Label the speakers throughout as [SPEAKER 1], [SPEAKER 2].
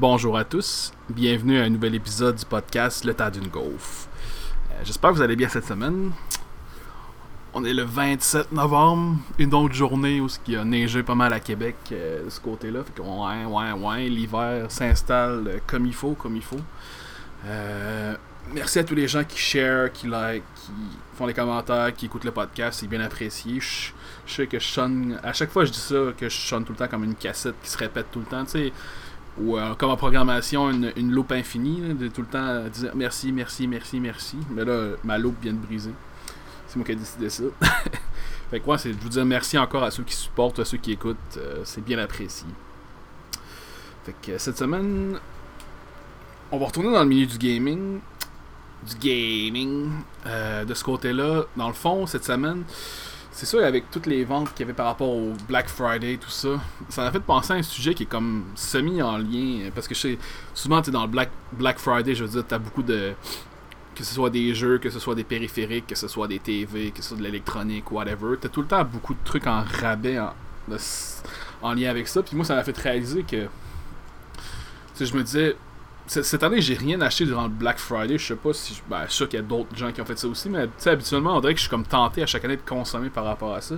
[SPEAKER 1] Bonjour à tous, bienvenue à un nouvel épisode du podcast Le temps d'une gaufre. Euh, J'espère que vous allez bien cette semaine. On est le 27 novembre, une autre journée où il a neigé pas mal à Québec euh, de ce côté-là. Fait que ouais, ouais, ouais, l'hiver s'installe comme il faut, comme il faut. Euh, merci à tous les gens qui share, qui like, qui font les commentaires, qui écoutent le podcast, c'est bien apprécié. Je, je sais que je sonne, à chaque fois je dis ça, que je sonne tout le temps comme une cassette qui se répète tout le temps, tu sais ou euh, comme en programmation, une, loupe infinie, de tout le temps dire merci, merci, merci, merci. Mais là, ma loupe vient de briser. C'est moi qui ai décidé ça. fait que ouais, c'est de vous dire merci encore à ceux qui supportent, à ceux qui écoutent. euh, c'est bien apprécié. Fait que euh, cette semaine, on va retourner dans le milieu du gaming. Du gaming. Euh, de ce côté-là, dans le fond, cette semaine, c'est sûr, avec toutes les ventes qu'il y avait par rapport au Black Friday, tout ça, ça m'a fait penser à un sujet qui est comme semi en lien. Parce que je sais, souvent, tu dans le Black, Black Friday, je veux dire, tu as beaucoup de. Que ce soit des jeux, que ce soit des périphériques, que ce soit des TV, que ce soit de l'électronique, whatever. Tu as tout le temps beaucoup de trucs en rabais en, en lien avec ça. Puis moi, ça m'a fait réaliser que. Tu sais, je me disais. Cette année, j'ai rien acheté durant le Black Friday. Je sais pas si. Ben, je suis sûr qu'il y a d'autres gens qui ont fait ça aussi, mais tu sais, habituellement, on dirait que je suis comme tenté à chaque année de consommer par rapport à ça.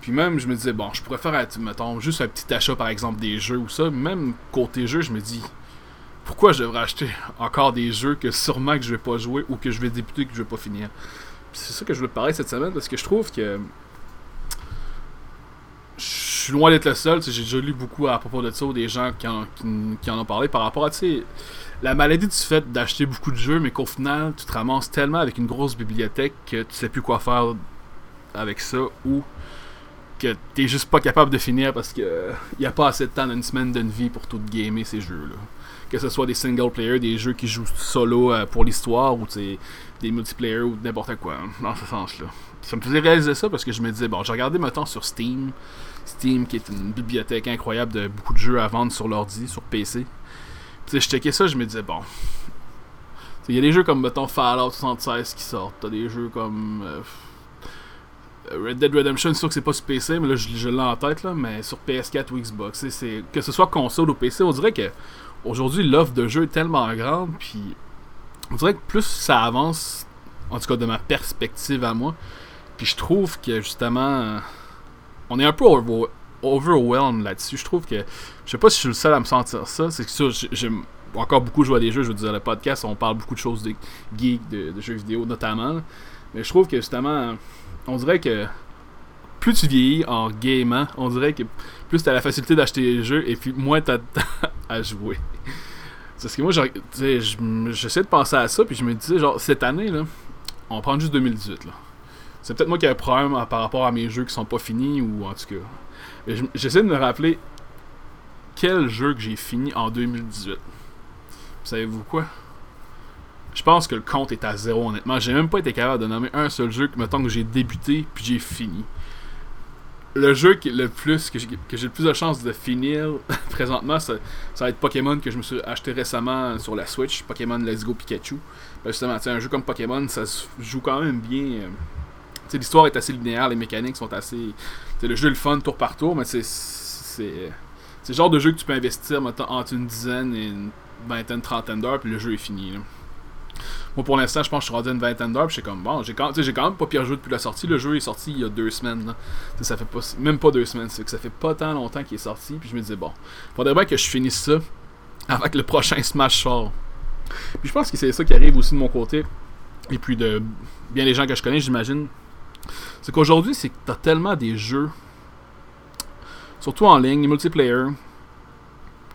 [SPEAKER 1] Puis même, je me disais, bon, je pourrais faire, mettons, juste un petit achat, par exemple, des jeux ou ça. Même côté jeu, je me dis, pourquoi je devrais acheter encore des jeux que sûrement que je vais pas jouer ou que je vais débuter que je vais pas finir? C'est ça que je veux te parler cette semaine parce que je trouve que suis loin d'être le seul. J'ai déjà lu beaucoup à propos de ça ou des gens qui en, qui, en ont parlé par rapport à, la maladie du fait d'acheter beaucoup de jeux, mais qu'au final, tu te ramasses tellement avec une grosse bibliothèque que tu sais plus quoi faire avec ça ou que t'es juste pas capable de finir parce que y a pas assez de temps dans une semaine d'une vie pour tout gamer ces jeux-là. Que ce soit des single player, des jeux qui jouent solo euh, pour l'histoire ou des multiplayer ou n'importe quoi, hein, dans ce sens-là. Ça me faisait réaliser ça parce que je me disais, bon, j'ai regardé maintenant sur Steam, Steam qui est une bibliothèque incroyable de beaucoup de jeux à vendre sur l'ordi, sur PC. Tu sais, je checkais ça, je me disais, bon. Il y a des jeux comme, mettons, Fallout 76 qui sortent. T'as des jeux comme. euh, Red Dead Redemption, c'est sûr que c'est pas sur PC, mais là, je, je l'ai en tête, là, mais sur PS4 ou Xbox. que ce soit console ou PC, on dirait que aujourd'hui l'offre de jeux est tellement grande, puis on dirait que plus ça avance, en tout cas de ma perspective à moi, puis je trouve que justement, on est un peu over- overwhelmed là-dessus. Je trouve que, je sais pas si je suis le seul à me sentir ça, c'est que ça, j'ai- j'aime encore beaucoup jouer à des jeux, je veux dire, le podcast, on parle beaucoup de choses de geek, de, jeux vidéo notamment, mais je trouve que justement, on dirait que plus tu vieillis en gamant, on dirait que plus t'as la facilité d'acheter les jeux et puis moins t'as à jouer. Parce que moi, j'essaie de penser à ça, puis je me disais, genre, cette année, là, on va prendre juste 2018, là. C'est peut-être moi qui ai un problème euh, par rapport à mes jeux qui sont pas finis, ou en tout cas. J'essaie de me rappeler quel jeu que j'ai fini en 2018. Savez-vous quoi? Je pense que le compte est à zéro, honnêtement. J'ai même pas été capable de nommer un seul jeu que, mettons, que j'ai débuté puis j'ai fini. Le jeu le plus que j'ai le plus de chances de finir présentement, ça, va être Pokémon que je me suis acheté récemment sur la Switch, Pokémon Let's Go Pikachu. Ben justement, un jeu comme Pokémon, ça joue quand même bien. L'histoire est assez linéaire, les mécaniques sont assez. le jeu est le fun tour par tour, mais c'est c'est le genre de jeu que tu peux investir entre une dizaine et une vingtaine, trentaine d'heures, puis le jeu est fini. Moi, pour l'instant, je pense que je suis rendu une vingtaine d'heures, puis j'ai comme, bon, j'ai quand, quand même pas pire joué depuis la sortie. Le jeu est sorti il y a deux semaines. Ça fait pas, même pas deux semaines, c'est que ça fait pas tant longtemps qu'il est sorti, puis je me disais, bon, faudrait bien que je finisse ça que le prochain Smash sort. Puis je pense que c'est ça qui arrive aussi de mon côté, et puis de bien les gens que je connais, j'imagine. C'est qu'aujourd'hui, c'est que t'as tellement des jeux, surtout en ligne, les multiplayer,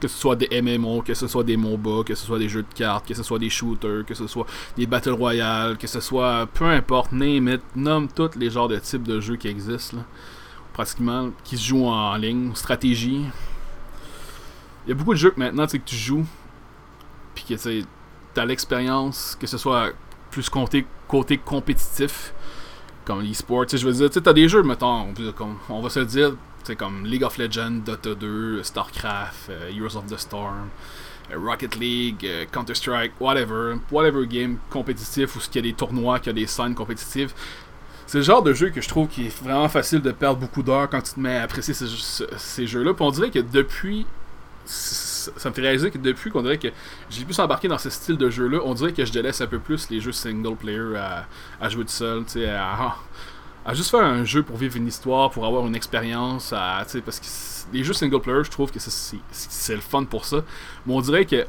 [SPEAKER 1] que ce soit des MMO, que ce soit des MOBA, que ce soit des jeux de cartes, que ce soit des shooters, que ce soit des Battle Royale, que ce soit peu importe, name it, nomme tous les genres de types de jeux qui existent, pratiquement, qui se jouent en ligne, stratégie. Il y a beaucoup de jeux que maintenant, que tu joues, puis que tu as l'expérience, que ce soit plus côté, côté compétitif, comme l'e-sport, je veux dire, tu t'as des jeux, mettons, on, va se le dire, c'est comme League of Legends, Dota 2, StarCraft, euh, Heroes of the Storm, euh, Rocket League, euh, Counter-Strike, whatever, whatever game compétitif ou ce qu'il y a des tournois, qu'il y a des scènes compétitives. C'est le genre de jeu que je trouve qui est vraiment facile de perdre beaucoup d'heures quand tu te mets à apprécier ces, ce- ces jeux-là. Puis on dirait que depuis ça me fait réaliser que depuis qu'on dirait que j'ai pu s'embarquer dans ce style de jeu-là, on dirait que je délaisse un peu plus les jeux single player à, jouer tout seul, tu sais, à, juste faire un jeu pour vivre une histoire, pour avoir une expérience, parce que les jeux single player, je trouve que c'est le fun pour ça. Mais on dirait que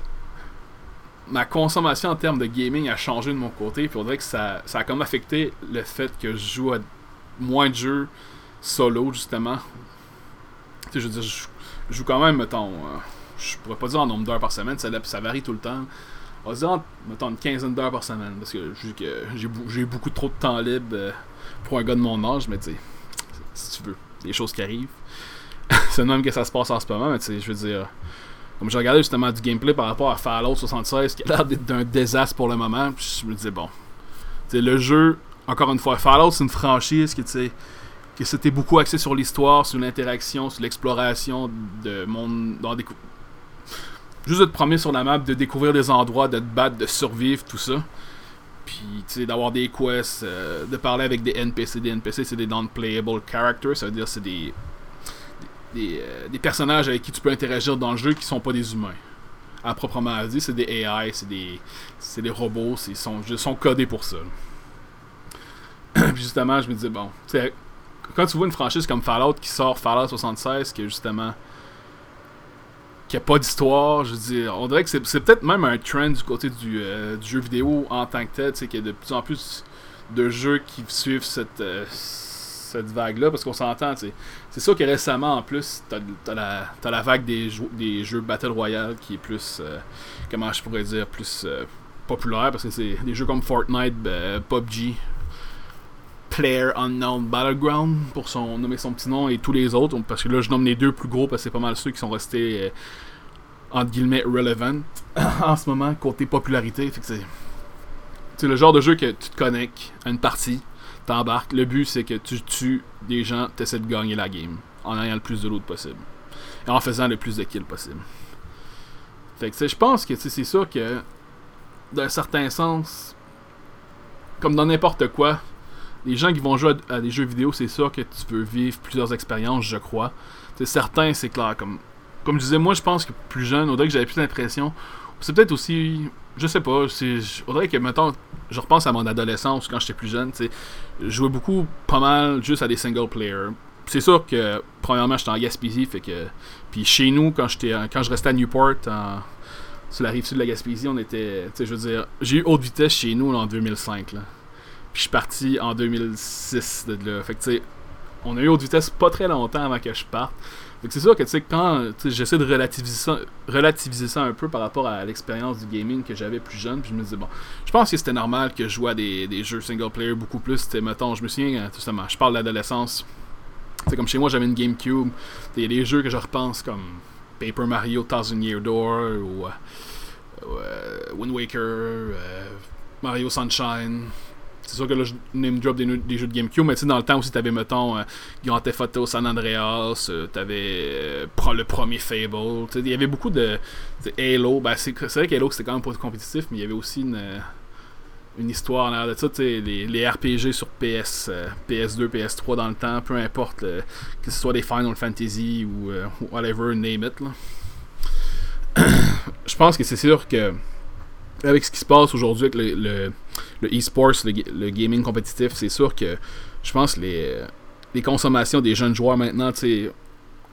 [SPEAKER 1] ma consommation en termes de gaming a changé de mon côté, puis on dirait que ça, ça a comme affecté le fait que je joue à moins de jeux solo, justement. Tu sais, je veux dire, je, joue quand même, mettons, euh, je pourrais pas dire en nombre d'heures par semaine, ça, ça varie tout le temps. On va dire, mettons, une quinzaine d'heures par semaine, parce que j'ai beaucoup trop de temps libre euh, pour un gars de mon âge, mais tu sais, si tu veux, des choses qui arrivent. c'est même que ça se passe en ce moment, mais tu sais, je veux dire, comme j'ai regardé justement du gameplay par rapport à Fallout 76, qui a l'air d'être d'un désastre pour le moment, puis je me disais, bon, tu sais, le jeu, encore une fois, Fallout, c'est une franchise qui, tu sais, que c'était beaucoup axé sur l'histoire, sur l'interaction, sur l'exploration de monde dans des juste de te promener sur la map, de découvrir des endroits, de te battre, de survivre, tout ça. Puis, tu sais, d'avoir des quests, euh, de parler avec des NPC. Des NPC, c'est des non-playable characters, ça veut dire c'est des euh, des, personnages avec qui tu peux interagir dans le jeu qui sont pas des humains. À proprement dit, c'est des AI, c'est des, c'est des robots, ils sont, sont codés pour ça. Puis justement, je me disais, bon, quand tu vois une franchise comme Fallout qui sort Fallout 76, qui justement qui a pas d'histoire, je dire, on dirait que c'est, peut-être même un trend du côté du, euh, du jeu vidéo en tant que tel, sais, qu'il y a de plus en plus de jeux qui suivent cette, euh, cette vague-là, parce qu'on s'entend, c'est sûr que récemment, en plus, t'as as la, la vague des, des jeux Battle Royale qui est plus, euh, comment je pourrais dire, plus euh, populaire, parce que c'est des jeux comme Fortnite, PUBG, Player Unknown Battleground, pour son, nommer son petit nom, et tous les autres, parce que là, je nomme les deux plus gros, parce que c'est pas mal ceux qui sont restés, euh, entre guillemets, relevant en ce moment, côté popularité. c'est le genre de jeu que tu te connectes à une partie, t'embarques. Le but, c'est que tu tues des gens, t'essaies de gagner la game en ayant le plus de loot possible. Et en faisant le plus de kills possible. Fait que, je pense que c'est sûr que, d'un certain sens, comme dans n'importe quoi, les gens qui vont jouer à, des jeux vidéo, c'est sûr que tu veux vivre plusieurs expériences, je crois. c'est certains, c'est clair. Comme, comme je disais, moi, je pense que plus jeune, au que j'avais plus l'impression. C'est peut-être aussi je sais pas, c'est que mettons je repense à mon adolescence quand j'étais plus jeune, tu je jouais beaucoup pas mal juste à des single player. C'est sûr que premièrement, j'étais en Gaspésie fait que puis chez nous quand j'étais quand je restais à Newport sur la rive sud de la Gaspésie, on était tu sais je veux dire, j'ai eu haute vitesse chez nous en 2005 là. Puis je suis parti en 2006 de là. Fait que tu sais on a eu haute vitesse pas très longtemps avant que je parte c'est sûr que tu sais, quand j'essaie de relativiser ça, un peu par rapport à l'expérience du gaming que j'avais plus jeune, puis je me disais, bon, je pense que c'était normal que je joue à des, des jeux single player beaucoup plus. Mettons, je me souviens, justement, je parle d'adolescence. C'est comme chez moi, j'avais une GameCube. Il y a des jeux que je repense comme Paper Mario Thousand Year Door ou euh, Wind Waker, euh, Mario Sunshine. C'est sûr que là, je name drop des, des jeux de GameCube, mais tu sais, dans le temps aussi, t'avais, mettons, euh, Grand Theft Auto, San Andreas, euh, t'avais euh, le premier Fable. Il y avait beaucoup de. Halo, ben, c'est vrai qu'Halo, c'était quand même pas compétitif, mais il y avait aussi une, une histoire en de ça. Les, les RPG sur PS, PS2, PS3 dans le temps, peu importe, que ce soit des Final Fantasy ou whatever, name it. Je pense que c'est sûr que avec ce qui se passe aujourd'hui avec le, e-sports, le, gaming compétitif, c'est sûr que je pense les, les consommations des jeunes joueurs maintenant, il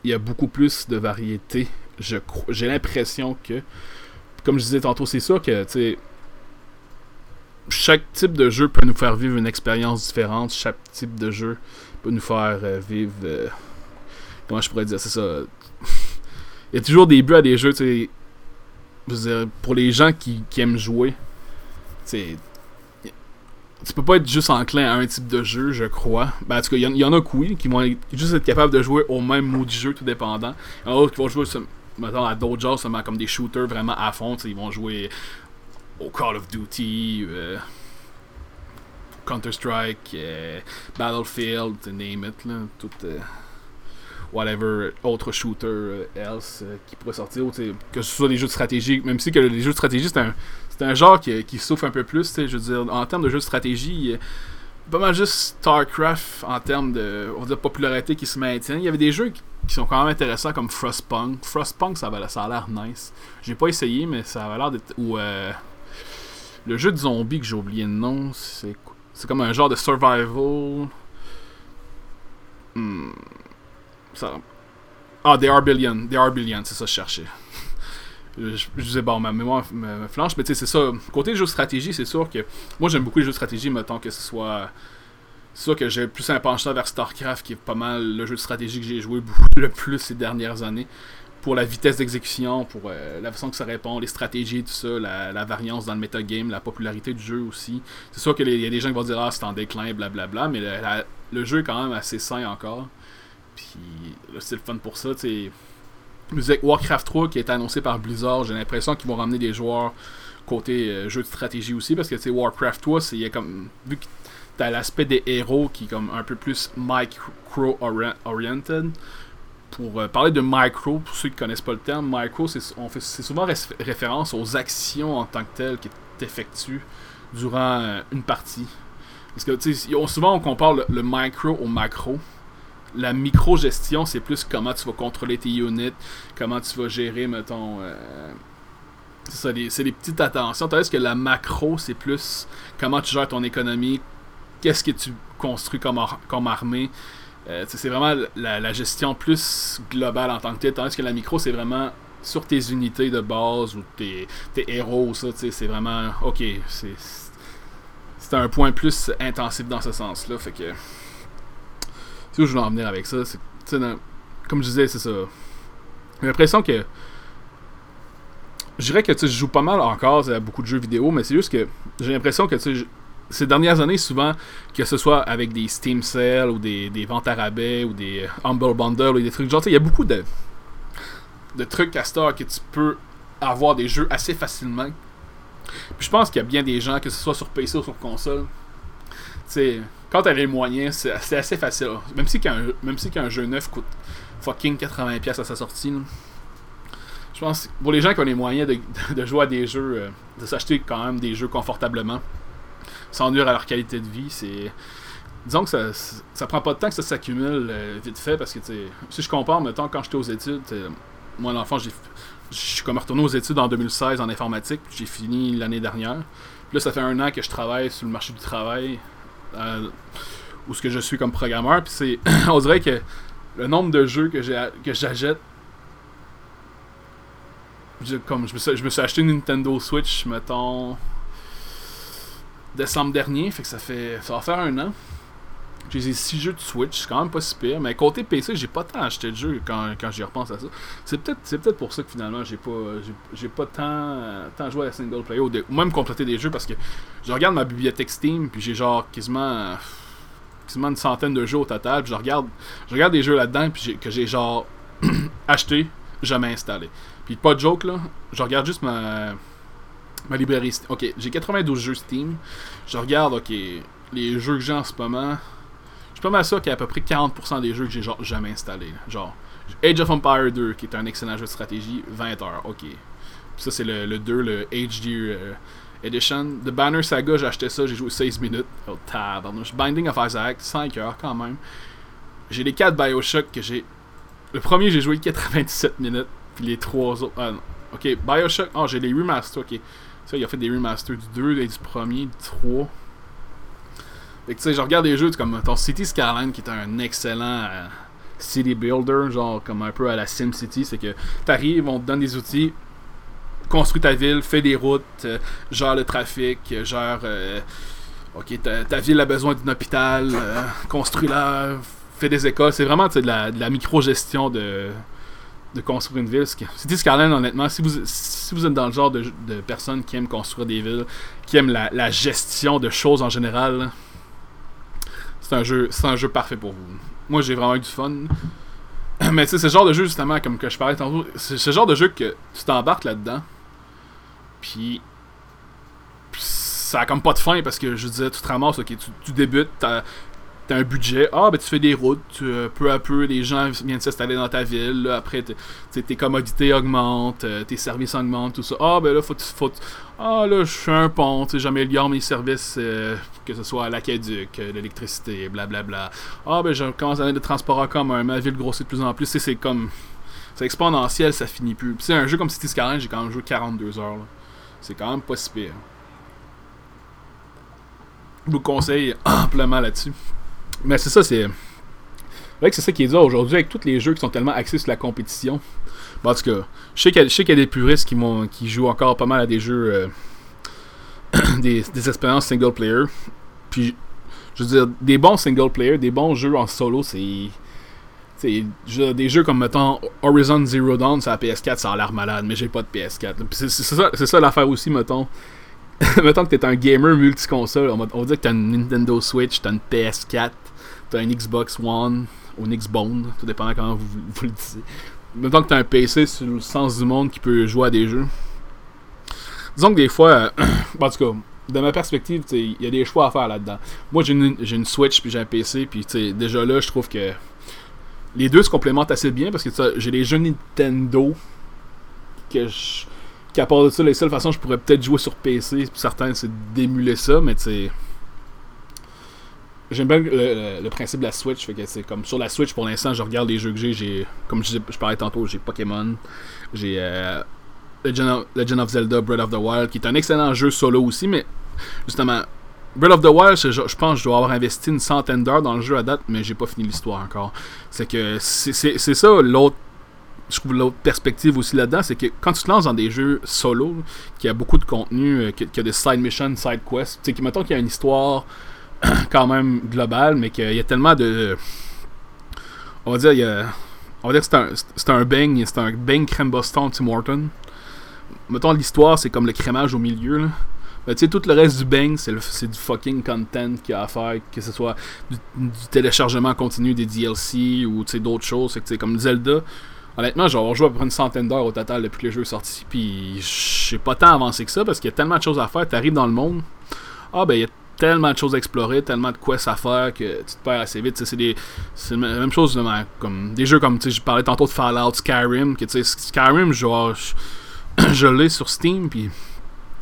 [SPEAKER 1] y a beaucoup plus de variété. J'ai l'impression que, comme je disais tantôt, c'est sûr que chaque type de jeu peut nous faire vivre une expérience différente. Chaque type de jeu peut nous faire euh, vivre. Euh, comment je pourrais dire C'est ça. Il y a toujours des buts à des jeux. pour les gens qui, aiment jouer, c'est tu peux pas être juste enclin à un type de jeu, je crois. Ben, en tout cas, il y, en a qui, qui vont juste être capables de jouer au même mot du jeu, tout dépendant. Il y en a qui vont jouer à d'autres genres, seulement comme des shooters vraiment à fond. Ils vont jouer au Call of Duty, euh, Counter-Strike, euh, Battlefield, name it. Là, tout, euh, whatever autre shooter euh, else qui pourrait sortir, que ce soit des jeux de stratégie, même si que les jeux de stratégie c'est un, un genre qui, qui, souffre un peu plus, je veux dire, en termes de jeux de stratégie, pas mal juste StarCraft en termes de, popularité qui se maintient. Il y avait des jeux qui, sont quand même intéressants comme Frostpunk. Frostpunk, ça, a l'air nice. J'ai pas essayé, mais ça a l'air d'être. Ou euh, le jeu de zombies que j'ai oublié le nom, c'est c'est comme un genre de survival. Hmm. Ah, They Are Billion. They Are Billion, c'est ça que je cherchais. Je, disais, bon, ma mémoire me, flanche, mais tu sais, c'est ça. Côté jeu de stratégie, c'est sûr que. Moi, j'aime beaucoup les jeux de stratégie, mettons que ce soit. C'est sûr que j'ai plus un penchant vers StarCraft, qui est pas mal le jeu de stratégie que j'ai joué le plus ces dernières années. Pour la vitesse d'exécution, pour euh, la façon que ça répond, les stratégies, tout ça, la, variance dans le metagame, la popularité du jeu aussi. C'est sûr qu'il y a des gens qui vont dire Ah, c'est en déclin, blablabla, mais le, jeu est quand même assez sain encore. Puis c'est le fun pour ça, tu sais Musique Warcraft 3 qui est annoncé par Blizzard, j'ai l'impression qu'ils vont ramener des joueurs côté euh, jeu de stratégie aussi parce que tu Warcraft 3 c'est comme vu que t'as l'aspect des héros qui est comme un peu plus micro oriented pour euh, parler de micro pour ceux qui connaissent pas le terme micro c'est c'est souvent référence aux actions en tant que telles qui t'effectuent durant euh, une partie. Parce que tu sais souvent on compare le micro au macro la micro-gestion, c'est plus comment tu vas contrôler tes units, comment tu vas gérer, mettons. Euh, c'est ça, c'est les petites attentions. Tandis que la macro, c'est plus comment tu gères ton économie, qu'est-ce que tu construis comme, armée. Euh, c'est vraiment la, gestion plus globale en tant que tel. Tandis que la micro, c'est vraiment sur tes unités de base ou tes, tes héros, ça, c'est vraiment. Ok, c'est. Un point plus intensif dans ce sens-là. Fait que je veux en venir avec ça. Comme je disais, c'est ça. J'ai l'impression que. Je dirais que je joue pas mal encore à beaucoup de jeux vidéo, mais c'est juste que j'ai l'impression que ces dernières années, souvent, que ce soit avec des Steam Sales ou des, ventes à rabais ou des Humble Bundle ou des trucs genre, il y a beaucoup de, de trucs à Star que tu peux avoir des jeux assez facilement. Puis je pense qu'il y a bien des gens, que ce soit sur PC ou sur console, tu sais quand t'as les moyens, c'est assez facile. Même si qu'un si jeu neuf coûte fucking 80$ à sa sortie, je pense pour les gens qui ont les moyens de, jouer à des jeux, euh, de s'acheter quand même des jeux confortablement, sans nuire à leur qualité de vie, c'est. Disons que ça, ça prend pas de temps que ça s'accumule euh, vite fait parce que si je compare, mettons, quand j'étais aux études, moi l'enfant, je suis comme retourné aux études en 2016 en informatique, j'ai fini l'année dernière. Puis là, ça fait un an que je travaille sur le marché du travail où ce que je suis comme programmeur. Puis c'est, on dirait que le nombre de jeux que j'ai que j'achète, comme je me, suis, je me suis acheté une Nintendo Switch, mettons décembre dernier, fait que ça fait ça va faire un an. J'ai 6 jeux de Switch, c'est quand même pas si pire. Mais côté PC, j'ai pas tant acheté de jeux quand, quand j'y repense à ça. C'est peut-être peut-être pour ça que finalement j'ai pas pas tant, tant joué à single player ou, même compléter des jeux parce que je regarde ma bibliothèque Steam puis j'ai genre quasiment quasiment une centaine de jeux au total. Puis je regarde je regarde des jeux là-dedans que j'ai genre acheté, jamais installé. Puis pas de joke là, je regarde juste ma ma librairie. OK, j'ai 92 jeux Steam. Je regarde OK, les jeux que j'ai en ce moment suis pas mal sûr qu'il y a à peu près 40% des jeux que j'ai genre jamais installés. Genre, Age of Empire 2, qui est un excellent jeu de stratégie, 20 heures, ok. Puis ça, c'est le, 2, le HD euh, Edition. The Banner Saga, j'ai acheté ça, j'ai joué 16 minutes. Oh, tabarnouche. Binding of Isaac, 5 heures quand même. J'ai les 4 Bioshock que j'ai. Le premier, j'ai joué 97 minutes. Puis les 3 autres. Ah, non. Ok, Bioshock. Oh, j'ai les remasters, ok. Ça, il a fait des remasters du 2 et du premier, du 3. Fait tu sais, je regarde des jeux comme ton City Skyline qui est un excellent euh, city builder, genre comme un peu à la Sim City, c'est que t'arrives, on te donne des outils, construis ta ville, fais des routes, euh, gère le trafic, gère. Euh, ok, ta, ville a besoin d'un hôpital, construis-la, fais des écoles. C'est vraiment de la, de la micro-gestion de, de construire une ville. City Skyline, honnêtement, si vous, si vous êtes dans le genre de, de personnes qui aiment construire des villes, qui aiment la, la gestion de choses en général, c'est un jeu parfait pour vous. Moi j'ai vraiment eu du fun. Mais tu sais, c'est ce genre de jeu justement comme que je parlais tantôt, c'est ce genre de jeu que tu t'embarques là-dedans. Puis ça a comme pas de fin parce que je disais tu te ramasses, ok, tu, débutes, ta, un budget. Ah, ben tu fais des routes, euh, peu à peu, les gens viennent s'installer dans ta ville. après, tes commodités augmentent, euh, tes services augmentent, tout ça. Ah, ben là, faut, faut ah, là, je fais un pont, j'améliore mes services, euh, que ce soit à l'aqueduc, l'électricité, blablabla. Ah, ben je commence à avoir des transports en commun, ma ville grossit de plus en plus. C'est comme. C'est exponentiel, ça finit plus. c'est un jeu comme City Skyline, j'ai quand même joué 42 heures. C'est quand même pas si pire. Je vous conseille amplement là-dessus. Mais c'est ça, c'est. vrai que c'est ça qui est dur aujourd'hui avec tous les jeux qui sont tellement axés sur la compétition. Bon, en tout cas, je sais qu'il y, a des puristes qui, qui jouent encore pas mal à des jeux. Euh, des, des, expériences single player. Puis, je veux dire, des bons single player, des bons jeux en solo, c'est. Des jeux comme, mettons, Horizon Zero Dawn sur la PS4, ça a l'air malade, mais j'ai pas de PS4. C'est ça, ça l'affaire aussi, mettons. mettons que t'es un gamer multi-console, on va, dire que t'as une Nintendo Switch, t'as une PS4, t'as une Xbox One ou une Xbone, tout dépendant comment vous, le dites. Mettons que t'as un PC sur le sens du monde qui peut jouer à des jeux. Disons que des fois, euh, en tout cas, de ma perspective, il y a des choix à faire là-dedans. Moi, j'ai une, une, Switch puis j'ai un PC, puis déjà là, je trouve que les deux se complémentent assez bien parce que j'ai les jeux Nintendo que qu'à part de ça, les seules façons je pourrais peut-être jouer sur PC, certains, c'est d'émuler ça, mais tu sais. J'aime bien le, principe de la Switch, fait que c'est comme sur la Switch pour l'instant, je regarde les jeux que j'ai, j'ai comme je, parlais tantôt, j'ai Pokémon, j'ai euh, Legend, of, Zelda Breath of the Wild, qui est un excellent jeu solo aussi, mais justement, Breath of the Wild, je, je, pense que je dois avoir investi une centaine d'heures dans le jeu à date, mais j'ai pas fini l'histoire encore. C'est que c'est ça l'autre je trouve l'autre perspective aussi là-dedans, c'est que quand tu te lances dans des jeux solo, qui a beaucoup de contenu, euh, qui, a des side missions, side quests, tu sais, mettons qu'il y a une histoire quand même globale, mais qu'il y a tellement de. On va dire, il y on va dire que c'est un, un bang, c'est un bang crème Boston Tim Horton. Mettons l'histoire, c'est comme le crémage au milieu, là. Mais tu sais, tout le reste du bang, c'est, du fucking content qu'il y a à faire, que ce soit du, téléchargement continu des DLC ou d'autres choses. C'est que, comme Zelda, Honnêtement, j'ai joué à peu près une centaine d'heures au total depuis que le jeu est sorti. Puis, j'ai pas tant avancé que ça parce qu'il y a tellement de choses à faire. T'arrives dans le monde. Ah, ben, il y a tellement de choses à explorer, tellement de quests à faire que tu te perds assez vite. C'est la même chose comme des jeux comme tu sais je parlais tantôt de Fallout, Skyrim, que tu sais Skyrim genre je, je l'ai sur Steam puis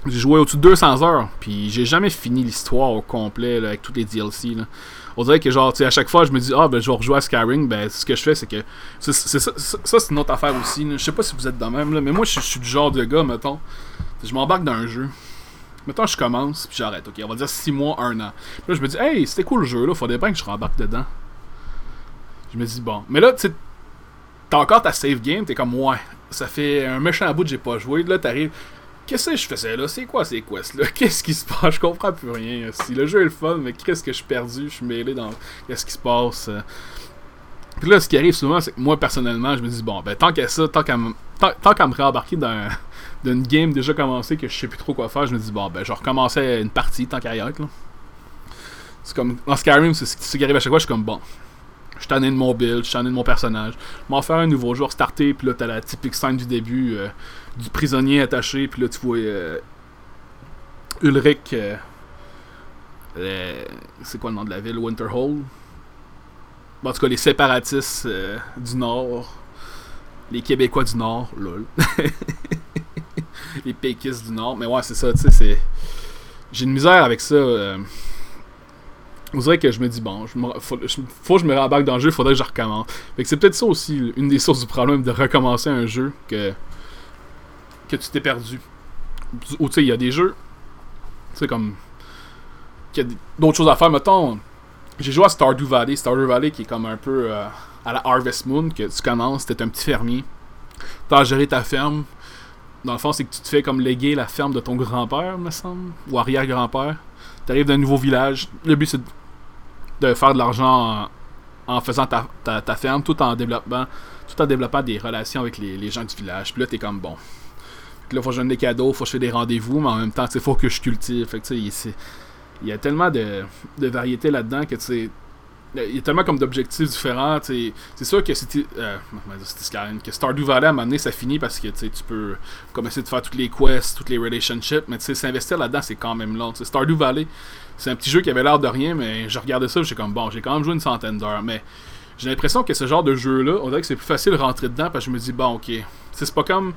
[SPEAKER 1] j'ai joué au-dessus de 200 heures puis j'ai jamais fini l'histoire au complet avec tous les DLC là on dirait que genre, tu sais, à chaque fois, je me dis, ah, ben, je vais rejouer à Skyrim, ben, ce que je fais, c'est que. C'est, ça, c'est une autre affaire aussi. Je sais pas si vous êtes dans même, là, mais moi, je, suis du genre de gars, mettons. Je m'embarque dans un jeu. Mettons, je commence, puis j'arrête, ok? On va dire 6 mois, 1 an. Puis là, je me dis, hey, c'était cool le jeu, là, faudrait bien que je rembarque dedans. Je me dis, bon. Mais là, tu sais, t'as encore ta save game, t'es comme, ouais, ça fait un méchant bout que j'ai pas joué. Là, t'arrives Qu'est-ce que je faisais là? C'est quoi ces quests là? Qu'est-ce qui se passe? Je comprends plus rien. Si le jeu est le fun, mais qu'est-ce que je suis perdu? Je suis mêlé dans qu'est-ce qui se passe. Puis là, ce qui arrive souvent, c'est que moi personnellement, je me dis bon, ben tant qu'à ça, tant qu'à tant, qu'à me réembarquer dans d'une game déjà commencée que je sais plus trop quoi faire, je me dis bon, ben je recommençais une partie tant qu'à y être là. C'est comme dans Skyrim, c'est ce qui arrive à chaque fois, je suis comme bon. Je suis tanné de mon build, je suis tanné de mon personnage. Je m'en faire un nouveau joueur starter, puis là t'as la typique scène du début. Euh, du prisonnier attaché, puis là tu vois euh, Ulrich. Euh, c'est quoi le nom de la ville? Winterhold. en tout cas, les séparatistes euh, du Nord. Les Québécois du Nord, lol. les péquistes du Nord. Mais ouais, c'est ça, tu sais, c'est. J'ai une misère avec ça. Vous savez que je me dis, bon, je faut, faut, que je me rembarque dans le jeu, faudrait que je recommence. Fait que c'est peut-être ça aussi, une des sources du problème de recommencer un jeu que que tu t'es perdu. Ou tu sais, il y a des jeux, tu sais, comme. qu'il y a d'autres choses à faire. Mettons, j'ai joué à Stardew Valley. Stardew Valley qui est comme un peu euh, à la Harvest Moon, que tu commences, t'es un petit fermier. T'as géré ta ferme. Dans le fond, c'est que tu te fais comme léguer la ferme de ton grand-père, me semble, ou arrière-grand-père. T'arrives d'un nouveau village. Le but, c'est de faire de l'argent en, faisant ta, ta, ferme, tout en développant, tout en développant des relations avec les, les gens du village. Puis là, t'es comme bon là, faut que je donne des cadeaux, faut que je fais des rendez-vous, mais en même temps, il faut que je cultive. Fait que, il y a tellement de, de variété là-dedans que tu il y a tellement comme d'objectifs différents. C'est sûr que c'était. Euh, que Stardew Valley à un moment donné, ça finit parce que tu peux comme essayer de faire toutes les quests, toutes les relationships, mais s'investir là-dedans, c'est quand même long. Stardew Valley, c'est un petit jeu qui avait l'air de rien, mais je regardais ça, j'ai comme bon, j'ai quand même joué une centaine d'heures, mais j'ai l'impression que ce genre de jeu-là, on dirait que c'est plus facile de rentrer dedans parce que je me dis bon, ok, c'est pas comme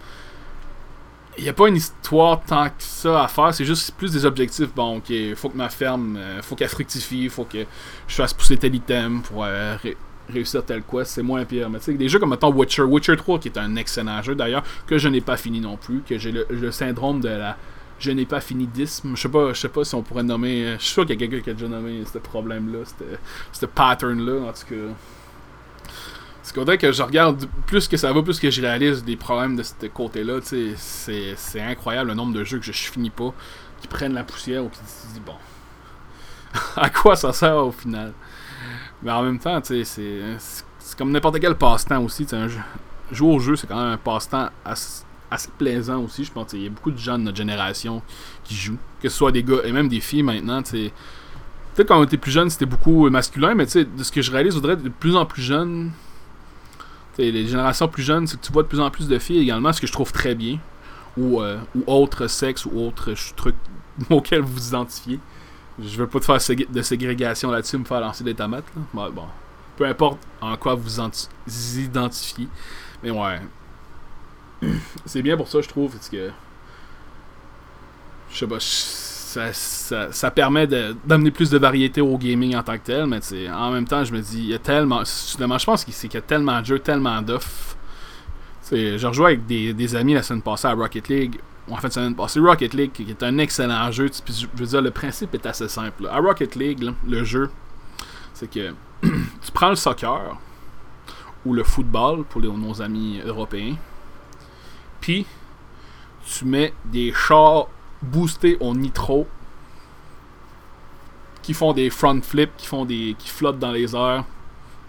[SPEAKER 1] il n'y a pas une histoire tant que ça à faire, c'est juste plus des objectifs. Bon, ok, faut que ma ferme, euh, faut qu'elle fructifie, faut que je fasse pousser tel item pour euh, réussir tel quest, c'est moins pire. Mais tu sais, des jeux comme mettons Witcher, Witcher 3 qui est un excellent jeu d'ailleurs, que je n'ai pas fini non plus, que j'ai le, syndrome de la je n'ai pas fini d'isme. Je sais pas, je sais pas si on pourrait nommer. Euh, je suis sûr qu'il y a quelqu'un qui a déjà nommé ce problème-là, ce pattern-là, en tout cas. C'est qu'on que je regarde, plus que ça va, plus que je réalise des problèmes de ce côté-là. C'est incroyable le nombre de jeux que je finis pas, qui prennent la poussière ou qui disent bon, à quoi ça sert au final? Mais en même temps, c'est comme n'importe quel passe-temps aussi. Un jeu, jouer au jeu, c'est quand même un passe-temps assez, plaisant aussi. Je pense il y a beaucoup de gens de notre génération qui jouent, que ce soit des gars et même des filles maintenant. Peut-être quand on était plus jeune, c'était beaucoup masculin, mais de ce que je réalise, voudrais de plus en plus jeune les générations plus jeunes, c'est que tu vois de plus en plus de filles également, ce que je trouve très bien. Ou, euh, ou autre sexe ou autre truc auquel vous vous identifiez. Je veux pas te faire de ségrégation là-dessus, me faire lancer des tomates. Bon, peu importe en quoi vous vous identifiez. Mais ouais. C'est bien pour ça, je trouve. Parce que. Je sais pas ça, permet d'amener plus de variété au gaming en tant que tel, mais en même temps, je me dis, il y a tellement. Je pense qu'il y a tellement de jeux, tellement d'offres. Je rejouais avec des, amis la semaine passée à Rocket League. En fait, la semaine passée, Rocket League, qui est un excellent jeu. je veux dire, le principe est assez simple. À Rocket League, le jeu, c'est que tu prends le soccer ou le football pour nos amis européens, puis tu mets des chars boostés au nitro qui font des front flips, qui font des qui flottent dans les airs.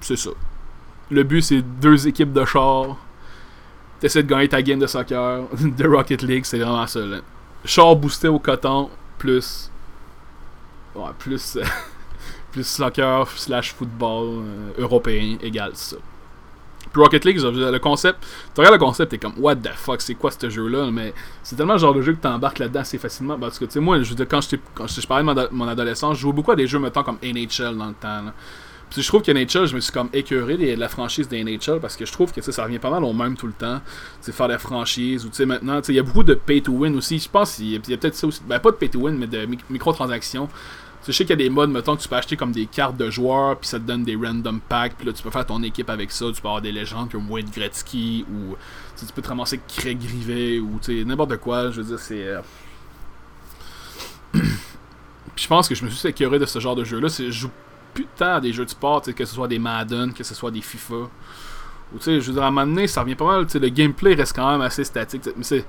[SPEAKER 1] C'est ça. Le but c'est deux équipes de chars. T'essaies de gagner ta game de soccer de Rocket League, c'est vraiment ça. Là. Char boosté au coton plus ouais, plus plus soccer slash football euh, européen égale ça. Rocket League, le concept, tu regardes le concept, t'es comme, what the fuck, c'est quoi ce jeu-là? Mais c'est tellement le genre de jeu que t'embarques là-dedans assez facilement. Parce que, tu sais, moi, je quand, quand je parlais de mon, adolescence, je jouais beaucoup à des jeux, mettons, comme NHL dans le temps. Puis je trouve que NHL, je me suis comme écœuré de la franchise des NHL parce que je trouve que ça revient pas mal au même tout le temps. C'est faire des franchises ou tu sais maintenant, il y a beaucoup de pay to win aussi. Je pense qu'il y a, peut-être ça aussi. Ben pas de pay to win, mais de microtransactions je sais qu'il y a des modes, mettons, que tu peux acheter comme des cartes de joueurs, puis ça te donne des random packs, puis là, tu peux faire ton équipe avec ça, tu peux avoir des légendes comme Wayne Gretzky, ou tu peux te ramasser Craig Grivet, ou n'importe quoi, je veux dire, c'est... Euh, je pense que je me suis écœuré de ce genre de jeu-là, je joue plus à des jeux de sport, que ce soit des Madden, que ce soit des FIFA, ou tu sais, je veux dire, à un moment donné, ça revient pas mal, tu sais, le gameplay reste quand même assez statique, mais c'est...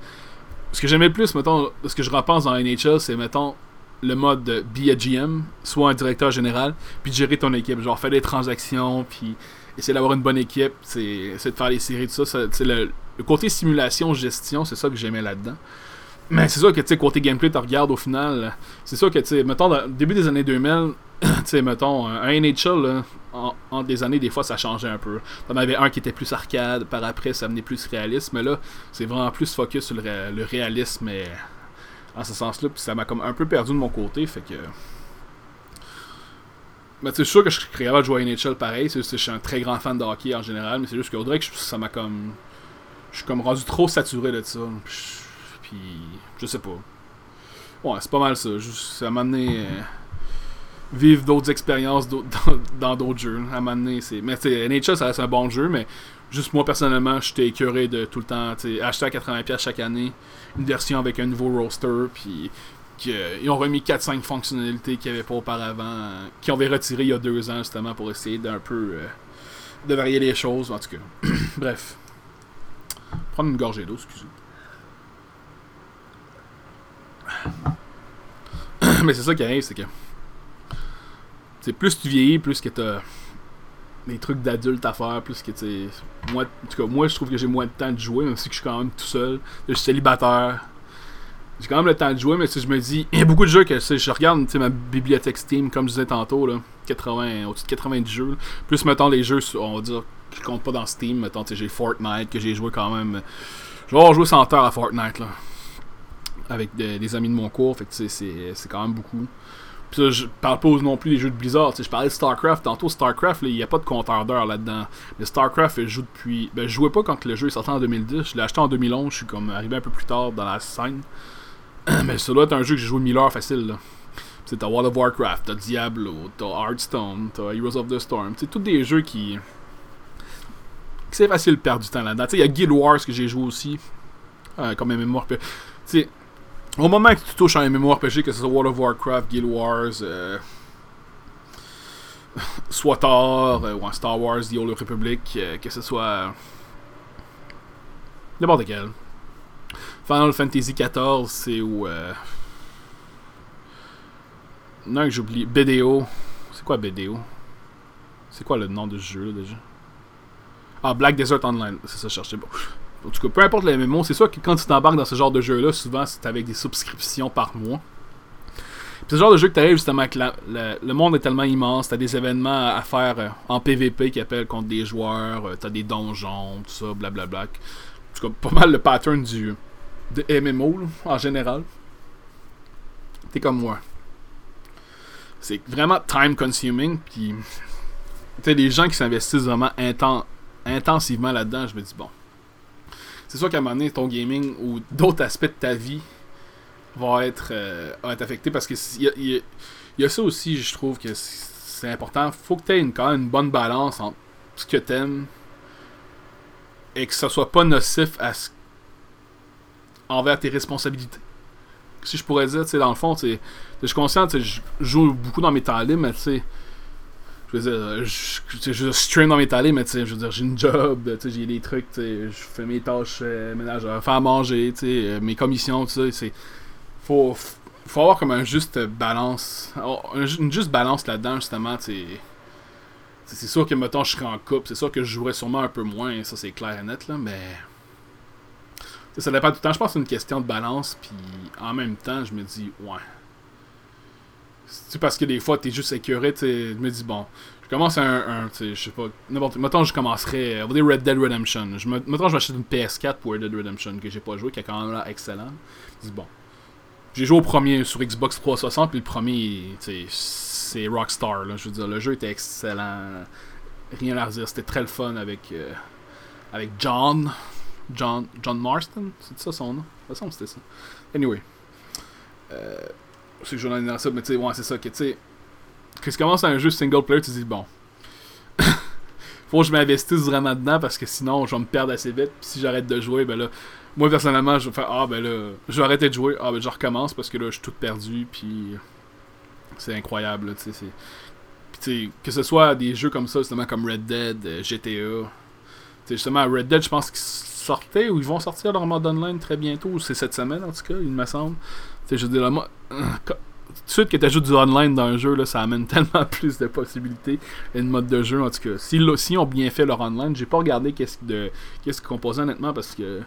[SPEAKER 1] Ce que j'aimais le plus, mettons, ce que je repense dans NHL, c'est, mettons, le mode de be a GM, soit un directeur général, puis gérer ton équipe. Genre faire des transactions, puis essayer d'avoir une bonne équipe, c'est de faire les séries, tout ça. ça le, côté simulation, gestion, c'est ça que j'aimais là-dedans. Mais c'est sûr que, tu sais, côté gameplay, tu regardes au final, c'est sûr que, tu mettons, début des années 2000, tu sais, mettons, un NHL, en, des années, des fois, ça changeait un peu. T'en avais un qui était plus arcade, par après, ça venait plus réaliste, mais là, c'est vraiment plus focus sur le, le réalisme et en ce sens-là. Puis ça m'a comme un peu perdu de mon côté. Fait que. Mais sais, sûr que je serais capable de jouer à NHL pareil. C'est je suis un très grand fan de hockey en général. Mais c'est juste que que ça m'a comme. Je suis comme rendu trop saturé de ça. Puis. Je sais pas. Ouais, c'est pas mal ça. Juste, ça m'a amené. Euh, vivre d'autres expériences dans d'autres jeux. À un c'est. Mais tu NHL, ça reste un bon jeu, mais juste moi personnellement, j'étais écœuré de tout le temps acheter à 80$ chaque année une version avec un nouveau roster, puis ils ont remis 4-5 fonctionnalités qu'il n'y avait pas auparavant, euh, qui ont retiré il y a deux ans justement pour essayer d'un peu euh, de varier les choses. En tout cas, bref. Prendre une gorgée d'eau, excusez. Mais c'est ça qui arrive, c'est que. Plus tu vieillis, plus que t'as des trucs d'adultes à faire, plus que tu moi, moi je trouve que j'ai moins de temps de jouer, même si je suis quand même tout seul. Je suis célibataire. j'ai quand même le temps de jouer, mais si je me dis, il y a beaucoup de jeux que je regarde ma bibliothèque Steam, comme je disais tantôt, là, 80, au-dessus de 90 jeux. Plus, mettons, les jeux, on va dire, qui comptent pas dans Steam. Mettons, j'ai Fortnite, que j'ai joué quand même. Je vais avoir joué 100 heures à Fortnite, là. Avec des, amis de mon cours, fait que c'est quand même beaucoup. Je parle pas non plus des jeux de Blizzard. je parlais de StarCraft. Tantôt, StarCraft, il n'y a pas de compteur d'heures là-dedans. Mais StarCraft, je joue depuis. Ben, je jouais pas quand le jeu est sorti en 2010. Je l'ai acheté en 2011. Je suis comme arrivé un peu plus tard dans la scène. Mais ça doit être un jeu que j'ai joué 1000 heures facile. Là. C'est t'as World of Warcraft, t'as Diablo, t'as Hearthstone, t'as Heroes of the Storm. C'est tous des jeux qui. c'est facile de perdre du temps là-dedans. Il y a Guild Wars que j'ai joué aussi. Euh, comme MMORPG. sais au moment que tu touches un MMORPG, que ce soit World of Warcraft, Guild Wars, euh, SWATAR, euh, ou Star Wars, The Old Republic, euh, que ce soit. N'importe quel. Final Fantasy XIV, c'est où. Euh... Non, que j'oublie. BDO. C'est quoi BDO C'est quoi le nom de ce jeu déjà? Ah, Black Desert Online. C'est ça, je cherchais. En tout cas, peu importe les MMO, c'est sûr que quand tu t'embarques dans ce genre de jeu-là, souvent c'est avec des subscriptions par mois. C'est ce genre de jeu que tu arrives justement que le monde est tellement immense, t'as des événements à faire euh, en PVP qui appellent contre des joueurs, euh, t'as des donjons, tout ça, blablabla. En tout cas, pas mal le pattern du, MMO en général. T'es comme moi. C'est vraiment time consuming. Puis, tu des gens qui s'investissent vraiment intensivement là-dedans, je me dis, bon. C'est sûr qu'à un moment donné, ton gaming ou d'autres aspects de ta vie vont être, euh, parce que il y, a ça aussi, je trouve que c'est important. Faut que tu aies quand même une bonne balance entre ce que t'aimes et que ça soit pas nocif à ce envers tes responsabilités. Si je pourrais dire, tu sais, dans le fond, tu je suis conscient, je joue beaucoup dans mes temps mais tu sais, je veux dire, je, je, stream dans mes libres, mais tu sais, je veux dire, j'ai une job, tu sais, j'ai des trucs, tu sais, je fais mes tâches euh, ménagères, faire à manger, tu sais, euh, mes commissions, tout ça. Faut, faut avoir comme un juste balance, une juste balance là-dedans, justement, tu. C'est sûr que, mettons, je serais en couple, c'est sûr que je jouerais sûrement un peu moins, ça c'est clair et net, là, mais ça dépend tout le temps. Je pense que c'est une question de balance. Puis en même temps, je me dis, ouais. C'est parce que des fois, t'es juste écœuré. Je me dis, bon, je commence un. un je sais pas. N'importe. Mettons, je commencerai. On va dire Red Dead Redemption. Je me, mettons, je acheter une PS4 pour Red Dead Redemption que j'ai pas joué, qui est quand même là excellent. Je dis, bon. J'ai joué au premier sur Xbox 360, puis le premier, c'est Rockstar. Là. Je veux dire, le jeu était excellent. Rien à dire. C'était très le fun avec. Euh, avec John. John, John Marston, c'est ça son nom? Ça semble que c'était ça. Anyway. Euh, c'est que je dans ça, mais tu sais, ouais, c'est ça, que tu sais, que tu commences un jeu single player, tu te dis, bon, faut que je m'investisse vraiment dedans parce que sinon, je vais me perdre assez vite. Puis si j'arrête de jouer, ben là, moi personnellement, je vais faire, ah ben là, je vais arrêter de jouer, ah ben je recommence parce que là, je suis tout perdu, puis c'est incroyable, tu sais, Puis que ce soit des jeux comme ça, justement, comme Red Dead, euh, GTA, sais, justement, Red Dead, je pense qu'ils sortaient ou ils vont sortir leur mode online très bientôt. C'est cette semaine, en tout cas, il me semble. Sais, je veux dire, moi, tout de suite que tu ajoutes du online dans un jeu, là, ça amène tellement plus de possibilités et de mode de jeu. En tout cas, s'ils si ont bien fait leur online, j'ai pas regardé qu'est-ce qu'ils composaient honnêtement parce que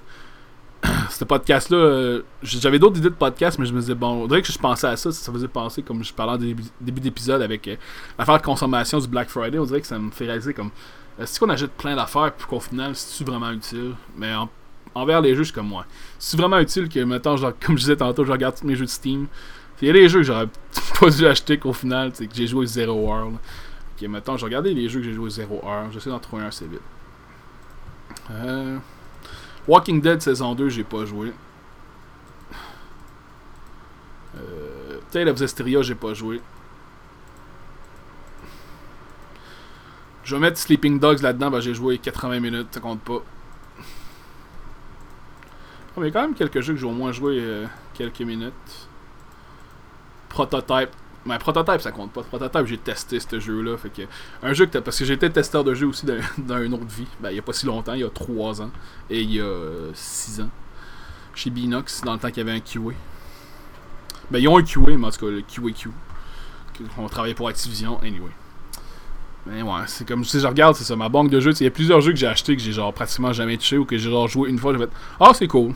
[SPEAKER 1] ce podcast-là, euh, j'avais d'autres idées de podcast, mais je me disais, bon, on dirait que je pensais à ça, ça faisait penser, comme je parlais en début, d'épisode avec euh, l'affaire de consommation du Black Friday, on dirait que ça me fait réaliser comme est-ce qu'on achète plein d'affaires puis qu'au final, c'est-tu vraiment utile? Mais envers les jeux, je comme moi. C'est vraiment utile que, genre, comme je disais tantôt, je regarde tous mes jeux de Steam. Il y a des jeux que j'aurais pas dû acheter qu'au final, c'est que j'ai joué Zero Hour. Ok, mettons, je regardais les jeux que j'ai joué Zero Hour. J'essaie d'en trouver un assez vite. Euh... Walking Dead saison 2, j'ai pas joué. Euh... Tale of Zestiria, j'ai pas joué. Je vais mettre Sleeping Dogs là-dedans, ben j'ai joué 80 minutes, ça compte pas. Oh, mais quand même quelques jeux que j'ai au moins joué euh, quelques minutes. Prototype. Mais Prototype ça compte pas. Prototype j'ai testé ce jeu-là. Fait que. Un jeu que Parce que j'étais testeur de jeu aussi dans, une autre vie. Ben il y a pas si longtemps, il y a 3 ans. Et il y a 6 ans. Chez Binox, dans le temps qu'il y avait un QA. Ben ils ont un QA, mais en tout cas le QAQ. On travaillait pour Activision, anyway. Mais ouais, c'est comme si je regarde, c'est ça, ma banque de jeux. Il y a plusieurs jeux que j'ai achetés que j'ai genre pratiquement jamais touché ou que j'ai genre joué une fois, j'ai fait Ah, c'est cool.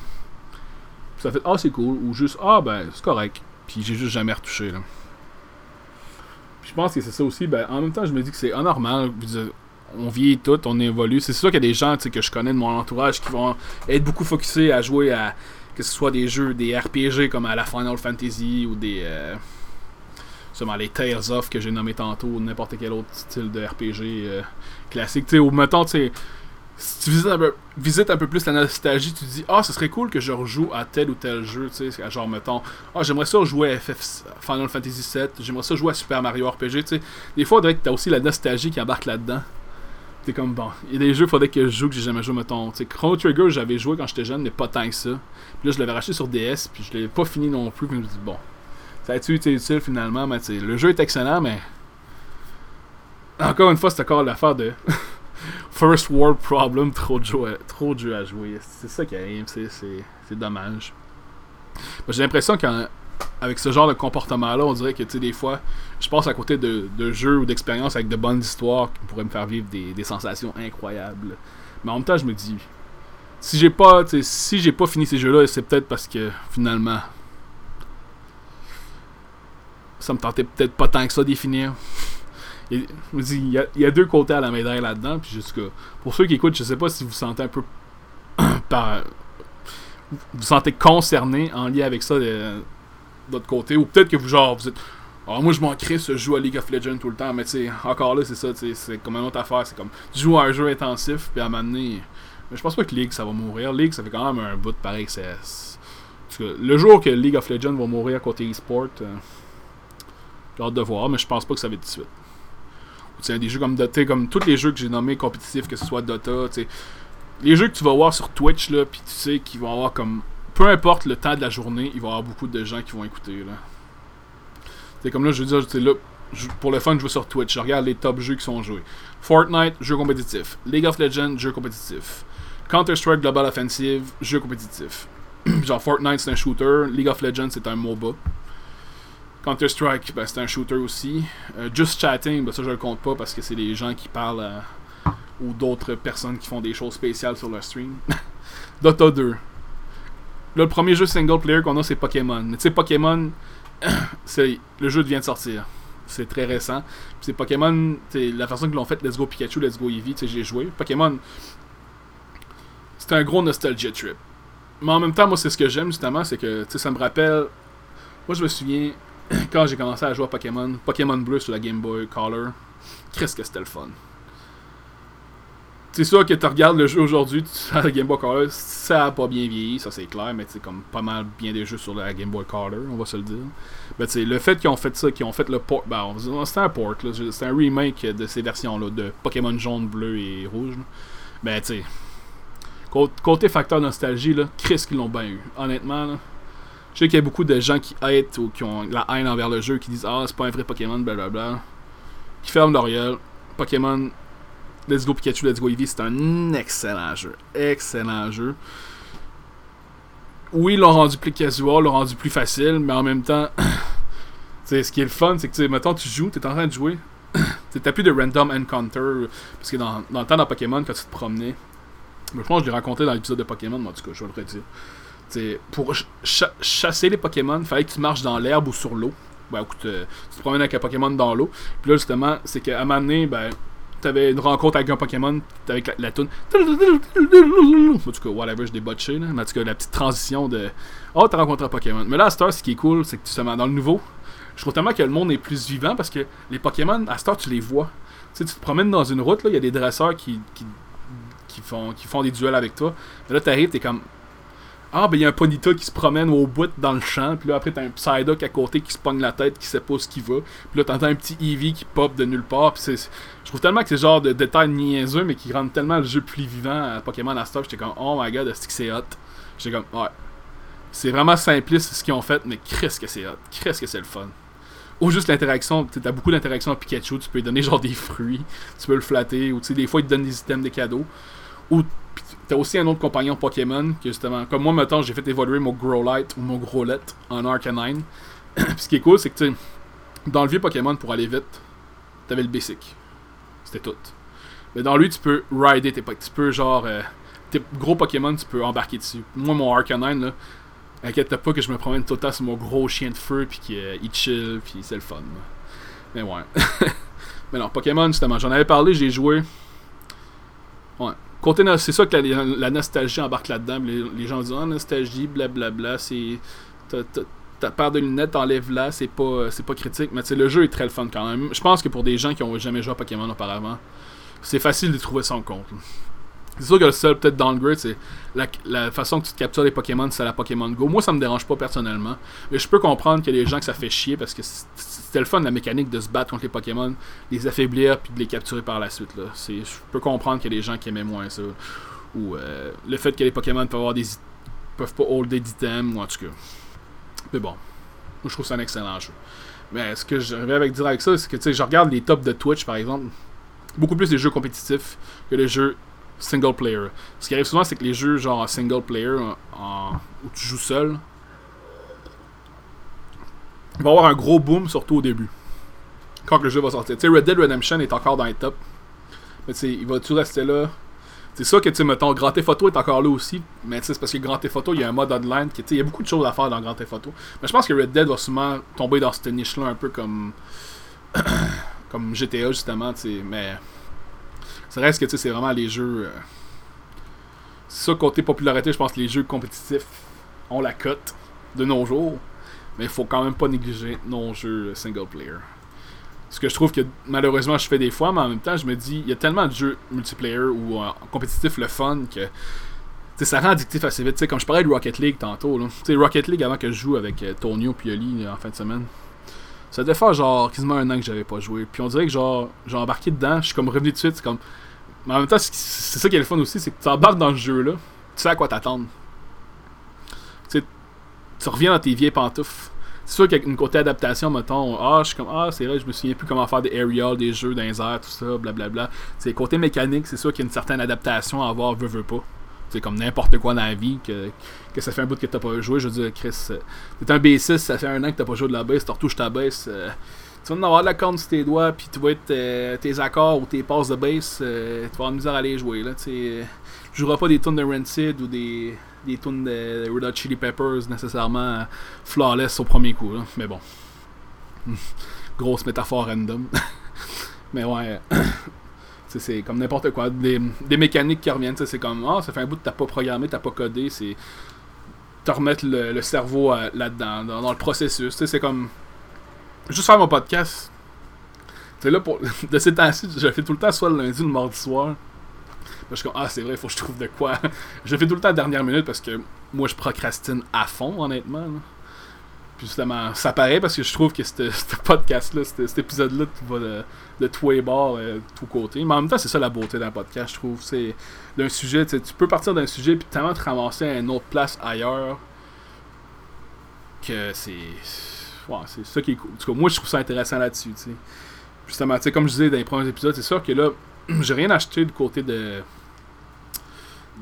[SPEAKER 1] ça fait ah c'est cool ou juste ah ben c'est correct. Puis j'ai juste jamais retouché là. Puis je pense que c'est ça aussi. Ben en même temps je me dis que c'est anormal. On vieillit tout, on évolue. C'est sûr qu'il y a des gens que je connais de mon entourage qui vont être beaucoup focusés à jouer à que ce soit des jeux, des RPG comme à la Final Fantasy ou des. Euh, les Tales of que j'ai nommé tantôt, n'importe quel autre style de RPG euh, classique. Tu sais, ou mettons, tu si tu visites un, peu, plus la nostalgie, tu te dis Ah, ce serait cool que je rejoue à tel ou tel jeu. Tu sais, genre, mettons, Ah, j'aimerais ça jouer à FF Final Fantasy VII, j'aimerais ça jouer à Super Mario RPG. Tu sais, des fois, tu as aussi la nostalgie qui embarque là-dedans. T'es comme bon, il y a des jeux, faudrait que je joue que j'ai jamais joué, mettons. Tu sais, Chrono Trigger, j'avais joué quand j'étais jeune, mais pas tant que ça. Puis là, je l'avais racheté sur DS, puis je l'ai pas fini non plus. Puis je me dis, bon, ça a-tu été utile finalement, mais le jeu est excellent, mais. Encore une fois, c'est encore l'affaire de. First world problem, trop de jeux, à jouer. C'est ça qui arrive, c'est dommage. J'ai l'impression qu'avec ce genre de comportement-là, on dirait que, des fois, je passe à côté de, de jeux ou d'expériences avec de bonnes histoires qui pourraient me faire vivre des, des sensations incroyables. Mais en même temps, je me dis, si j'ai pas, si j'ai pas fini ces jeux-là, c'est peut-être parce que finalement, ça me tentait peut-être pas tant que ça d'y finir. Il y, a, deux côtés à la médaille là-dedans. Puis jusqu'à, pour ceux qui écoutent, je sais pas si vous sentez un peu par, vous sentez concerné en lien avec ça de, votre côté, ou peut-être que vous genre vous êtes ah, moi je m'en crée ce jeu à League of Legends tout le temps, mais tu sais, encore là c'est ça, c'est comme une autre affaire, c'est comme tu joues à un jeu intensif, puis à un moment donné, je pense pas que League ça va mourir. League ça fait quand même un bout de pareil que c'est. Le jour que League of Legends va mourir à côté e-sport, euh, j'ai hâte de voir, mais je pense pas que ça va être tout de suite des jeux comme Dota, comme tous les jeux que j'ai nommés compétitifs, que ce soit Dota, les jeux que tu vas voir sur Twitch, là, puis tu sais qu'ils vont avoir comme. Peu importe le temps de la journée, il va y avoir beaucoup de gens qui vont écouter. Là. C'est comme là, je veux dire, là, pour le fun, je vais sur Twitch, je regarde les top jeux qui sont joués. Fortnite, jeu compétitif. League of Legends, jeu compétitif. Counter-Strike Global Offensive, jeu compétitif. Genre Fortnite, c'est un shooter. League of Legends, c'est un MOBA. Counter-Strike, ben, c'est un shooter aussi. Euh, Just Chatting, ben, ça je le compte pas parce que c'est des gens qui parlent ou d'autres personnes qui font des choses spéciales sur leur stream. Dota 2. Là, le premier jeu single player qu'on a, c'est Pokémon. Mais tu sais, Pokémon, le jeu vient de sortir. C'est très récent. C'est Pokémon, la façon que l'ont fait Let's Go Pikachu, Let's Go Eevee, j'ai joué. Pokémon, c'est un gros nostalgia trip. Mais en même temps, moi, c'est ce que j'aime justement, c'est que ça me rappelle. Moi, je me souviens, quand j'ai commencé à jouer à Pokémon, Pokémon Bleu sur la Game Boy Color, qu'est-ce que c'était le fun. C'est sûr que tu regardes le jeu aujourd'hui sur la Game Boy Color, ça a pas bien vieilli, ça c'est clair, mais c'est comme pas mal bien des jeux sur la Game Boy Color, on va se le dire. Mais tu le fait qu'ils ont fait ça, qu'ils ont fait le port, ben c'était un port, c'était un remake de ces versions-là, de Pokémon jaune, bleu et rouge. Ben tu sais, côté facteur nostalgie, là, Chris qu'ils l'ont bien eu. Honnêtement, là, je sais qu'il y a beaucoup de gens qui hatent ou qui ont la haine envers le jeu, qui disent Ah, c'est pas un vrai Pokémon, blablabla. Qui ferment l'oriel. Pokémon Let's Go Pikachu, Let's Go Eevee, c'est un excellent jeu. Excellent jeu. Oui, ils l'ont rendu plus casual, l'ont rendu plus facile, mais en même temps, ce qui est le fun, c'est que, mettons, tu joues, t'es en train de jouer. T'as plus de random encounter. Parce que dans, le temps dans Pokémon, quand tu te promenais, je pense que je l'ai raconté dans l'épisode de Pokémon, mais en tout cas, je vais le redire pour chasser les Pokémon, il fallait que tu marches dans l'herbe ou sur l'eau. Ben, euh, tu te promènes avec un Pokémon dans l'eau. Puis là, justement, c'est qu'à un moment donné, ben, t'avais une rencontre avec un Pokémon, avec la, la toune. En tout cas, whatever, je débotché, là. Mais en tout cas, la petite transition de. Oh, t'as rencontré un Pokémon. Mais là, à Star, ce qui est cool, c'est que justement, dans le nouveau, je trouve tellement que le monde est plus vivant parce que les Pokémon, à Star, tu les vois. Tu sais, tu te promènes dans une route, il y a des dresseurs qui, qui, qui, font, qui font des duels avec toi. Mais là, t'arrives, t'es comme ah, ben il y a un Ponyta qui se promène au bout dans le champ, puis là après t'as un Psyduck à côté qui se pogne la tête, qui sait pas ce qu'il va, puis là t'entends un petit Eevee qui pop de nulle part, puis c'est. Je trouve tellement que c'est genre de détails niaiseux, mais qui rendent tellement le jeu plus vivant à Pokémon à Stop, j'étais comme, oh my god, est-ce que c'est hot? J'étais comme, ouais. C'est vraiment simpliste ce qu'ils ont fait, mais qu'est-ce que c'est hot, qu'est-ce que c'est le fun. Ou juste l'interaction, tu as beaucoup d'interactions avec Pikachu, tu peux lui donner genre des fruits, tu peux le flatter, ou tu sais, des fois il te donne des items, des cadeaux. Ou t'as aussi un autre compagnon Pokémon, qui justement, comme moi, maintenant, j'ai fait évoluer mon Growlite ou mon Growlette en Arcanine. Ce qui est cool, c'est que, tu dans le vieux Pokémon, pour aller vite, t'avais le basic. C'était tout. Mais dans lui, tu peux rider tes Tu peux, genre, euh, tes gros Pokémon, tu peux embarquer dessus. Moi, mon Arcanine, là, Inquiète pas que je me promène tout le sur mon gros chien de feu, puis qu'il euh, chill, puis c'est le fun. Mais ouais. Mais non, Pokémon, justement, j'en avais parlé, j'ai joué. Ouais. C'est ça que la, nostalgie embarque là-dedans. Les, gens disent Ah, nostalgie, blablabla, c'est. Ta paire de lunettes, enlève-la, c'est pas, c'est pas critique. Mais le jeu est très le fun quand même. Je pense que pour des gens qui ont jamais joué à Pokémon auparavant, c'est facile de trouver son compte. C'est sûr que le seul peut-être downgrade, c'est la, façon que tu te captures les Pokémon, c'est la Pokémon Go. Moi, ça me dérange pas personnellement. Mais je peux comprendre qu'il y a des gens que ça fait chier parce que c'était le fun la mécanique de se battre contre les Pokémon, les affaiblir puis de les capturer par la suite. Là. Je peux comprendre qu'il y a des gens qui aimaient moins ça. Ou euh, le fait que les Pokémon peuvent avoir des peuvent pas holder d'items, ou en tout cas. Mais bon, moi je trouve ça un excellent jeu. Mais ce que rêve avec dire avec ça, c'est que tu sais, je regarde les tops de Twitch par exemple, beaucoup plus les jeux compétitifs que les jeux single player. Ce qui arrive souvent, c'est que les jeux genre single player, en, où tu joues seul, va avoir un gros boom, surtout au début. Quand le jeu va sortir. Tu Red Dead Redemption est encore dans les tops. Mais tu il va tout rester là? C'est ça que, tu sais, mettons, Grand Theft Photo est encore là aussi. Mais c'est parce que Grand Theft Photo, il y a un mode online. Il y a beaucoup de choses à faire dans Grand Theft Photo. Mais je pense que Red Dead va souvent tomber dans cette niche-là, un peu comme. comme GTA, justement. Mais. Ça reste que, c'est vraiment les jeux. Euh, ça, côté popularité, je pense que les jeux compétitifs ont la cote de nos jours. Mais il faut quand même pas négliger nos jeux single player. Ce que je trouve que malheureusement je fais des fois, mais en même temps, je me dis, il y a tellement de jeux multiplayer ou euh, compétitifs le fun que ça rend addictif assez vite. comme je parlais de Rocket League tantôt. Là. Rocket League avant que je joue avec euh, Tonio Pioli en fin de semaine. Ça devait faire genre quasiment un an que j'avais pas joué. Puis on dirait que genre j'ai embarqué dedans, je suis comme revenu de suite. Comme. Mais en même temps, c'est ça qui est le fun aussi, c'est que tu embarques dans le jeu là, tu sais à quoi t'attendre. Tu tu reviens dans tes vieilles pantoufles c'est sûr qu'avec une côté adaptation, mettons, ah, je suis comme, ah, c'est vrai, je me souviens plus comment faire des aerials, des jeux dans tout ça, blablabla. C'est côté mécanique, c'est sûr qu'il y a une certaine adaptation à avoir, veut, veut pas. C'est comme n'importe quoi dans la vie, que, que ça fait un bout que t'as pas joué. Je veux dire, Chris, euh, t'es un B6, ça fait un an que t'as pas joué de la baisse, tu retouches ta baisse. Euh, tu vas en avoir de la corne sur tes doigts, puis tu vas être euh, tes accords ou tes passes de bass, tu vas avoir misère à aller jouer. Là, tu joueras pas des tunes de Rancid ou des des tunes de Red Hot Chili Peppers nécessairement flawless au premier coup. Mais bon. Grosse métaphore random. Mais ouais. c'est comme n'importe quoi. Des, mécaniques qui reviennent. C'est comme Ah, ça fait un bout que t'as pas programmé, t'as pas codé. C'est te remettre le, cerveau euh, là-dedans, dans, le processus. C'est comme. Juste faire mon podcast. C'est là pour. De ces temps-ci, je le fais tout le temps, soit le lundi ou le mardi soir je suis comme, ah, c'est vrai, il faut que je trouve de quoi. je fais tout le temps à la dernière minute parce que moi, je procrastine à fond, honnêtement. Justement, ça paraît parce que je trouve que ce podcast-là, cet épisode-là, va de, de tous les bords, euh, tout côté. Mais en même temps, c'est ça la beauté d'un podcast, je trouve. C'est d'un sujet, tu peux partir d'un sujet puis tellement te ramasser à une autre place ailleurs que c'est. C'est ça qui est cool. En tout cas, moi, je trouve ça intéressant là-dessus, Justement, tu sais, comme je disais dans les premiers épisodes, c'est sûr que là, j'ai rien acheté du côté de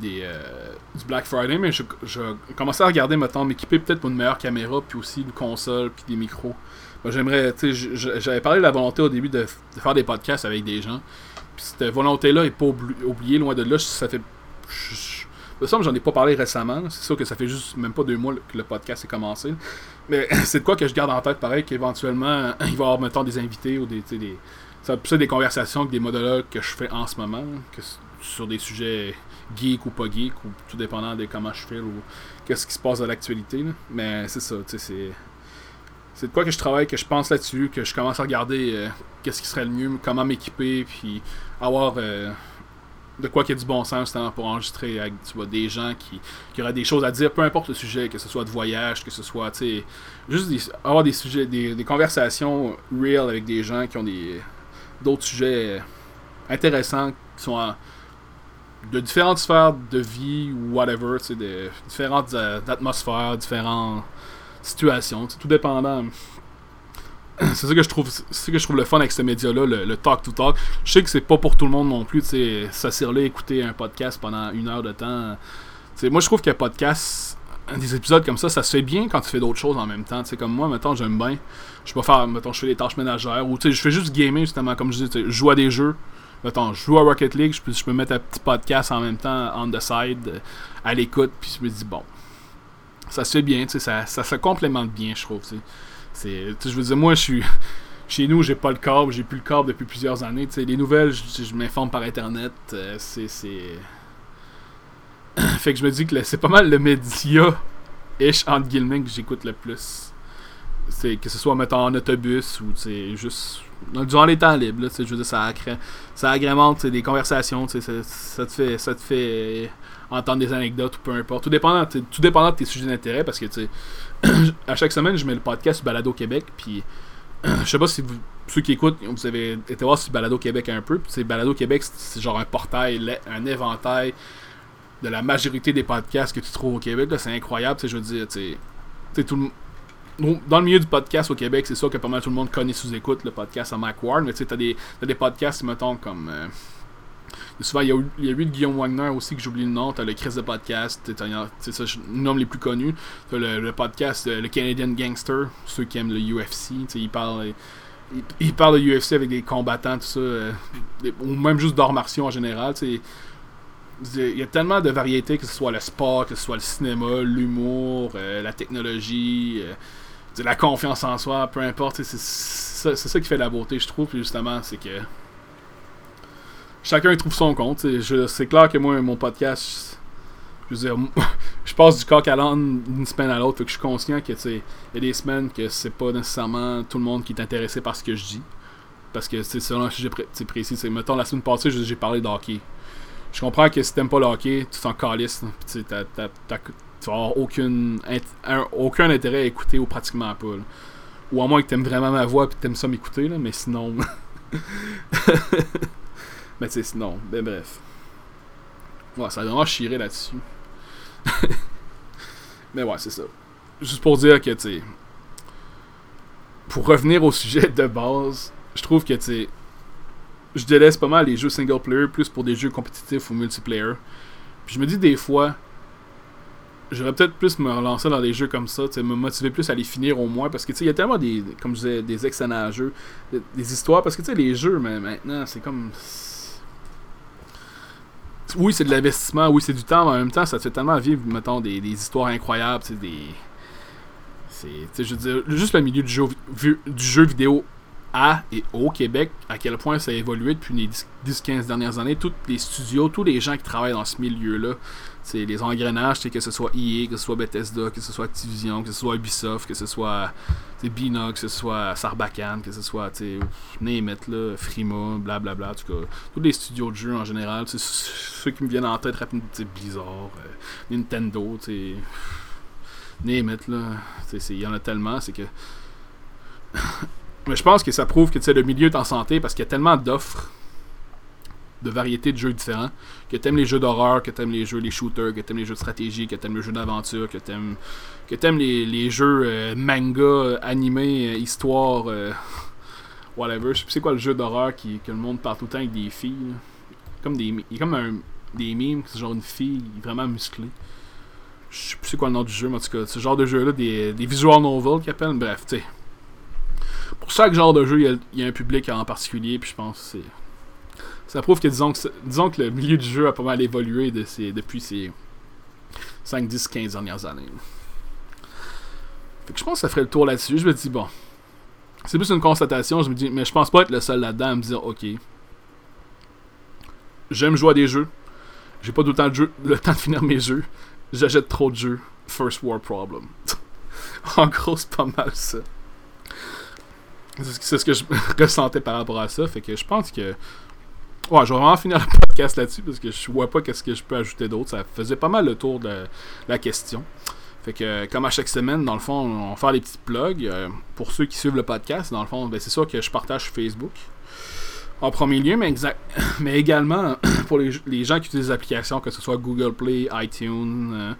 [SPEAKER 1] des, euh, du Black Friday, mais je, je commençais à regarder, maintenant m'équiper peut-être pour une meilleure caméra, puis aussi une console, puis des micros. J'aimerais, tu sais, j'avais parlé de la volonté au début de, faire des podcasts avec des gens. Puis cette volonté-là est pas oubliée, loin de là. Ça fait. De ça, j'en ai pas parlé récemment. C'est sûr que ça fait juste même pas deux mois que le podcast est commencé. Mais c'est de quoi que je garde en tête, pareil, qu'éventuellement, il va y avoir, mettons, des invités ou des. des ça des conversations des monologues que je fais en ce moment, que, sur des sujets geek ou pas geek, ou tout dépendant de comment je fais ou qu'est-ce qui se passe dans l'actualité. Mais c'est ça, tu sais, c'est. De quoi que je travaille, que je pense là-dessus, que je commence à regarder euh, qu'est-ce qui serait le mieux, comment m'équiper, puis avoir euh, de quoi qu'il y ait du bon sens justement pour enregistrer tu vois, des gens qui, qui auraient des choses à dire, peu importe le sujet, que ce soit de voyage, que ce soit, tu sais, juste avoir des sujets, des, des, conversations real avec des gens qui ont des d'autres sujets intéressants, qui sont en, de différentes sphères de vie ou whatever, tu sais, de différentes euh, atmosphères, différentes situations, tout dépendant. C'est ça que je trouve c'est que je trouve le fun avec ce média-là, le, talk to talk. Je sais que c'est pas pour tout le monde non plus, tu sais, s'asseoir là, écouter un podcast pendant une heure de temps. moi je trouve qu'un podcast, des épisodes comme ça, ça se fait bien quand tu fais d'autres choses en même temps. Tu sais, comme moi, maintenant j'aime bien. Je peux faire, mettons, je fais des tâches ménagères ou tu sais, je fais juste gamer justement, comme je dis, je joue à des jeux Attends, je joue à Rocket League, je peux, je peux mettre un petit podcast en même temps on the side, euh, à l'écoute, puis je me dis, bon, ça se fait bien, ça, ça se complémente bien, je trouve. C'est, je veux dire, moi, je suis. Chez nous, j'ai pas le câble, j'ai plus le câble depuis plusieurs années. les nouvelles, je, m'informe par internet. Euh, c'est. fait que je me dis que c'est pas mal le média ish entre guillemets que j'écoute le plus. C'est que ce soit mettons en autobus ou c'est juste durant les temps libres, là, je veux dire, ça, agrémente des conversations, ça, te fait, ça te fait entendre des anecdotes ou peu importe. Tout dépendant, tout dépendant de tes sujets d'intérêt parce que à chaque semaine, je mets le podcast Balado Québec. Puis je sais pas si vous, ceux qui écoutent, vous avez été voir sur Balado Québec un peu. Puis Balado Québec, c'est genre un portail, un éventail de la majorité des podcasts que tu trouves au Québec. C'est incroyable. Je veux dire, tu tout dans le milieu du podcast au Québec, c'est sûr que pas mal tout le monde connaît sous-écoute le podcast à Mac Ward, mais tu sais, t'as des, as des podcasts, mettons, comme. Euh, souvent, il y, a, eu de Guillaume Wagner aussi, que j'oublie le nom. T'as le Chris de podcast, c'est ça, le nom les plus connus. T'as le, le podcast, euh, le Canadian Gangster, ceux qui aiment le UFC. Ils parlent, il, parle de UFC avec des combattants, tout ça. Euh, ou même juste d'art martiaux en général. Il y a tellement de variétés, que ce soit le sport, que ce soit le cinéma, l'humour, la technologie la confiance en soi, peu importe. C'est ça, ça, qui fait la beauté, je trouve. justement, c'est que chacun trouve son compte. C'est clair que moi, mon podcast, je veux dire, je passe du coq à l'âne d'une semaine à l'autre. que je suis conscient que il y a des semaines que c'est pas nécessairement tout le monde qui est intéressé par ce que je dis. Parce que c'est selon un sujet précis. Mettons, la semaine passée, j'ai parlé d'hockey. Je comprends que si t'aimes pas le hockey, tu t'en calisses. Tu tu vas avoir aucune, aucun intérêt à écouter ou pratiquement pas. Ou à moins que tu aimes vraiment ma voix et que tu aimes ça m'écouter, là, mais sinon. mais tu sais, sinon, ben bref. Ouais, ça a vraiment chiré là-dessus. mais ouais, c'est ça. Juste pour dire que, tu sais. Pour revenir au sujet de base, je trouve que, tu sais. Je délaisse pas mal les jeux single player plus pour des jeux compétitifs ou multiplayer. Puis je me dis des fois, j'aurais peut-être plus me relancer dans des jeux comme ça, me motiver plus à les finir au moins, parce que il y a tellement des, comme je disais, des excellents jeux, des, histoires, parce que tu sais, les jeux, mais maintenant, c'est comme. Oui, c'est de l'investissement, oui, c'est du temps, mais en même temps, ça te fait tellement vivre, mettons, des, des histoires incroyables, des. C'est. Je veux dire, juste le milieu du jeu, du jeu vidéo à et au Québec, à quel point ça a évolué depuis les 10-15 dernières années. Tous les studios, tous les gens qui travaillent dans ce milieu-là, c'est les engrenages, que ce soit EA, que ce soit Bethesda, que ce soit Activision, que ce soit Ubisoft, que ce soit Binox, que ce soit Sarbacane, que ce soit Name Frima, blablabla, bla, en tout cas, tous les studios de jeux en général, ceux qui me viennent en tête rapidement, Blizzard, euh, Nintendo, Name là, il y en a tellement, c'est que Mais je pense que ça prouve que le milieu est en santé parce qu'il y a tellement d'offres de variétés de jeux différents que t'aimes les jeux d'horreur, que t'aimes les jeux, les shooters, que t'aimes les jeux de stratégie, que t'aimes les jeux d'aventure, que t'aimes que t'aimes les, les jeux euh, manga, animés, euh, histoire, euh, whatever. Je sais c'est quoi le jeu d'horreur qui que le monde parle tout le temps avec des filles. Comme des, il y a comme un, des mimes, c'est genre une fille vraiment musclée. Je sais plus c'est quoi le nom du jeu, mais en tout cas, ce genre de jeu-là, des, des visual novels qu'ils appellent. Bref, tu sais pour chaque genre de jeu, il y, a, un public en particulier, puis je pense que c'est. Ça prouve que disons, que le milieu du jeu a pas mal évolué depuis ces 5, 10, 15 dernières années. Fait que je pense que ça ferait le tour là-dessus. Je me dis, bon. C'est plus une constatation, je me dis, mais je pense pas être le seul là-dedans à me dire, ok. J'aime jouer à des jeux. J'ai pas tout le temps, de le temps de finir mes jeux. J'achète trop de jeux. First War Problem. en gros, c'est pas mal ça. C'est ce que je ressentais par rapport à ça. Fait que je pense que. Ouais, je vais vraiment finir le podcast là-dessus parce que je vois pas qu'est-ce que je peux ajouter d'autre. Ça faisait pas mal le tour de la question. Fait que, comme à chaque semaine, dans le fond, on va faire des petits plugs. Euh, pour ceux qui suivent le podcast, dans le fond, ben, c'est sûr que je partage Facebook. En premier lieu, mais, exact, mais également pour les, gens qui utilisent des applications, que ce soit Google Play, iTunes, euh,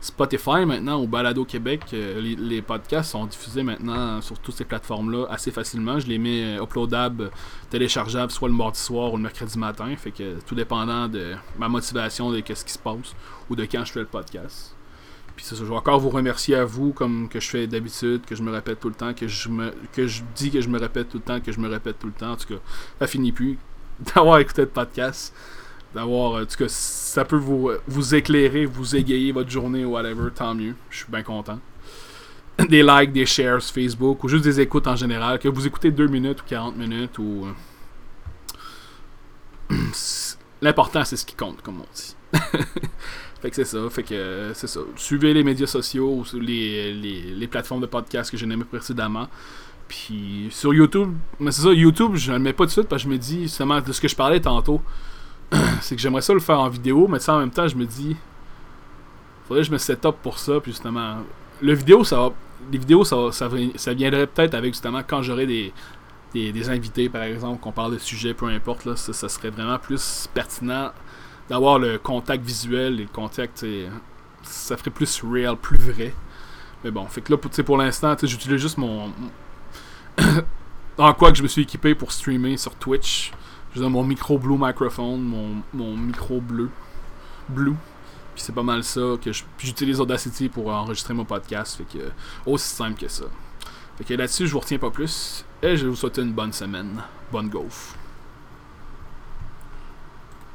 [SPEAKER 1] Spotify maintenant, au Balado Québec, euh, les, podcasts sont diffusés maintenant sur toutes ces plateformes-là assez facilement. Je les mets euh, uploadables, téléchargeables, soit le mardi soir ou le mercredi matin. Fait que tout dépendant de ma motivation, de ce qui se passe ou de quand je fais le podcast. Puis je vais encore vous remercier à vous, comme que je fais d'habitude, que je me répète tout le temps, que je me que je dis que je me répète tout le temps, que je me répète tout le temps. En tout cas, ça finit plus d'avoir écouté le podcast. D'avoir. En tout cas, ça peut vous, vous éclairer, vous égayer votre journée ou whatever, tant mieux. Je suis bien content. Des likes, des shares Facebook ou juste des écoutes en général. Que vous écoutez 2 minutes ou 40 minutes ou. L'important, c'est ce qui compte, comme on dit. fait que c'est ça. Fait que c'est ça. Suivez les médias sociaux ou les, les, les plateformes de podcast que j'ai nommées précédemment. Puis sur YouTube, mais c'est ça, YouTube, je le mets pas tout de suite parce que je me dis, justement, de ce que je parlais tantôt, c'est que j'aimerais ça le faire en vidéo, mais ça en même temps, je me dis, faudrait que je me set up pour ça, puis justement, le vidéo, ça va, les vidéos, ça, ça, viendrait peut-être avec justement quand j'aurai des, des, invités, par exemple, qu'on parle de sujets, peu importe, là, ça, ça serait vraiment plus pertinent d'avoir le contact visuel et le contact, ça ferait plus real, plus vrai. Mais bon, fait que là, pour, pour l'instant, j'utilise juste mon, en quoi que je me suis équipé pour streamer sur Twitch. Je mon micro Blue microphone, mon, mon micro bleu. Blue. Puis c'est pas mal ça que j'utilise Audacity pour enregistrer mon podcast. Fait que aussi simple que ça. Fait que là-dessus, je vous retiens pas plus. Et je vous souhaite une bonne semaine. Bonne gaufre.